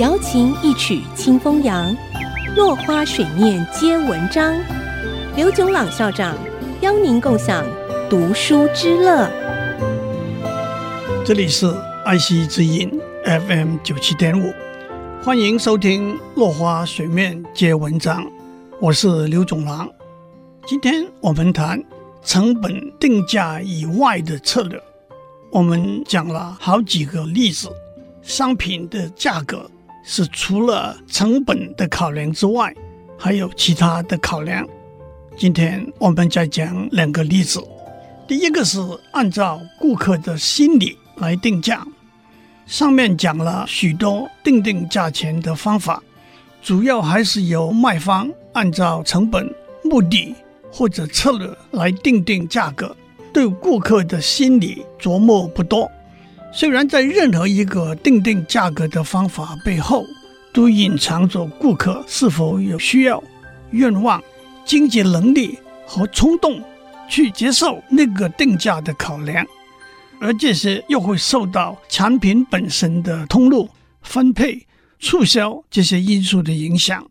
瑶琴一曲清风扬，落花水面皆文章。刘炯朗校长邀您共享读书之乐。这里是爱惜之音 FM 九七点五，欢迎收听《落花水面皆文章》，我是刘炯朗。今天我们谈成本定价以外的策略。我们讲了好几个例子，商品的价格是除了成本的考量之外，还有其他的考量。今天我们再讲两个例子。第一个是按照顾客的心理来定价。上面讲了许多定定价钱的方法，主要还是由卖方按照成本、目的或者策略来定定价格。对顾客的心理琢磨不多，虽然在任何一个定定价格的方法背后，都隐藏着顾客是否有需要、愿望、经济能力和冲动去接受那个定价的考量，而这些又会受到产品本身的通路、分配、促销这些因素的影响。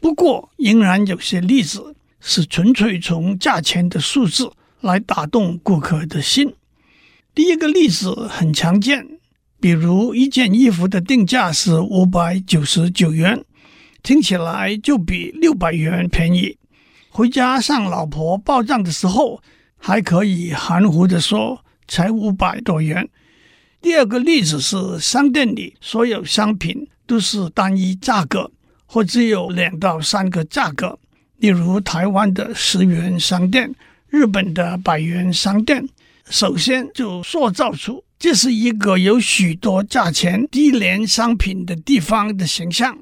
不过，仍然有些例子是纯粹从价钱的数字。来打动顾客的心。第一个例子很常见，比如一件衣服的定价是五百九十九元，听起来就比六百元便宜。回家向老婆报账的时候，还可以含糊地说才五百多元。第二个例子是商店里所有商品都是单一价格，或只有两到三个价格，例如台湾的十元商店。日本的百元商店，首先就塑造出这是一个有许多价钱低廉商品的地方的形象。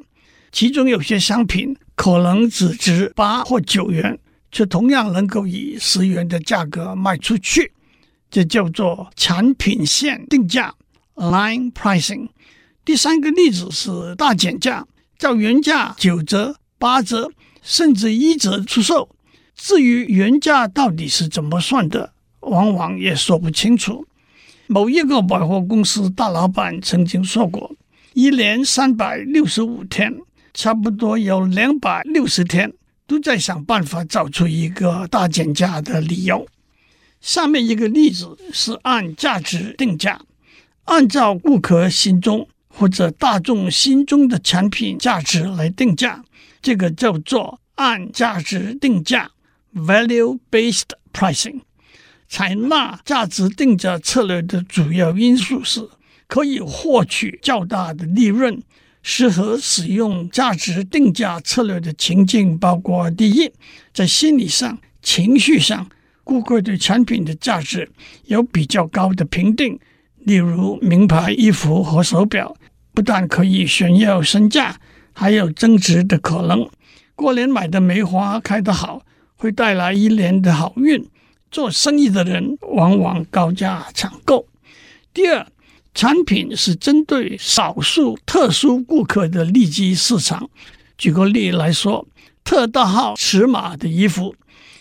其中有些商品可能只值八或九元，却同样能够以十元的价格卖出去，这叫做产品线定价 （line pricing）。第三个例子是大减价，照原价九折、八折甚至一折出售。至于原价到底是怎么算的，往往也说不清楚。某一个百货公司大老板曾经说过，一年三百六十五天，差不多有两百六十天都在想办法找出一个大减价的理由。下面一个例子是按价值定价，按照顾客心中或者大众心中的产品价值来定价，这个叫做按价值定价。Value-based pricing，采纳价值定价策略的主要因素是可以获取较大的利润。适合使用价值定价策略的情境包括：第一，在心理上、情绪上，顾客对产品的价值有比较高的评定，例如名牌衣服和手表，不但可以炫耀身价，还有增值的可能。过年买的梅花开得好。会带来一年的好运。做生意的人往往高价抢购。第二，产品是针对少数特殊顾客的利基市场。举个例来说，特大号尺码的衣服，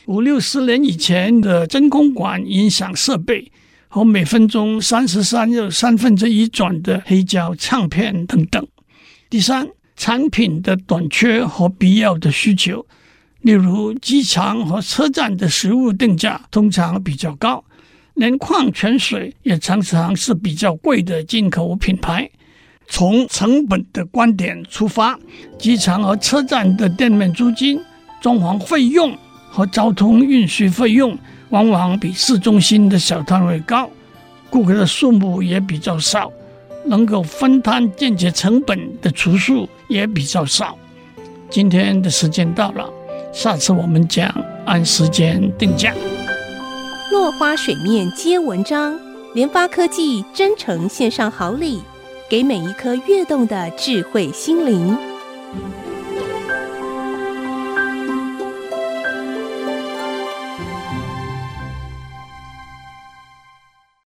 五六十年以前的真空管音响设备，和每分钟三十三又三分之一转的黑胶唱片等等。第三，产品的短缺和必要的需求。例如，机场和车站的食物定价通常比较高，连矿泉水也常常是比较贵的进口品牌。从成本的观点出发，机场和车站的店面租金、装潢费用和交通运输费用往往比市中心的小摊位高，顾客的数目也比较少，能够分摊间接成本的厨数也比较少。今天的时间到了。下次我们讲按时间定价。落花水面皆文章，联发科技真诚献上好礼，给每一颗跃动的智慧心灵。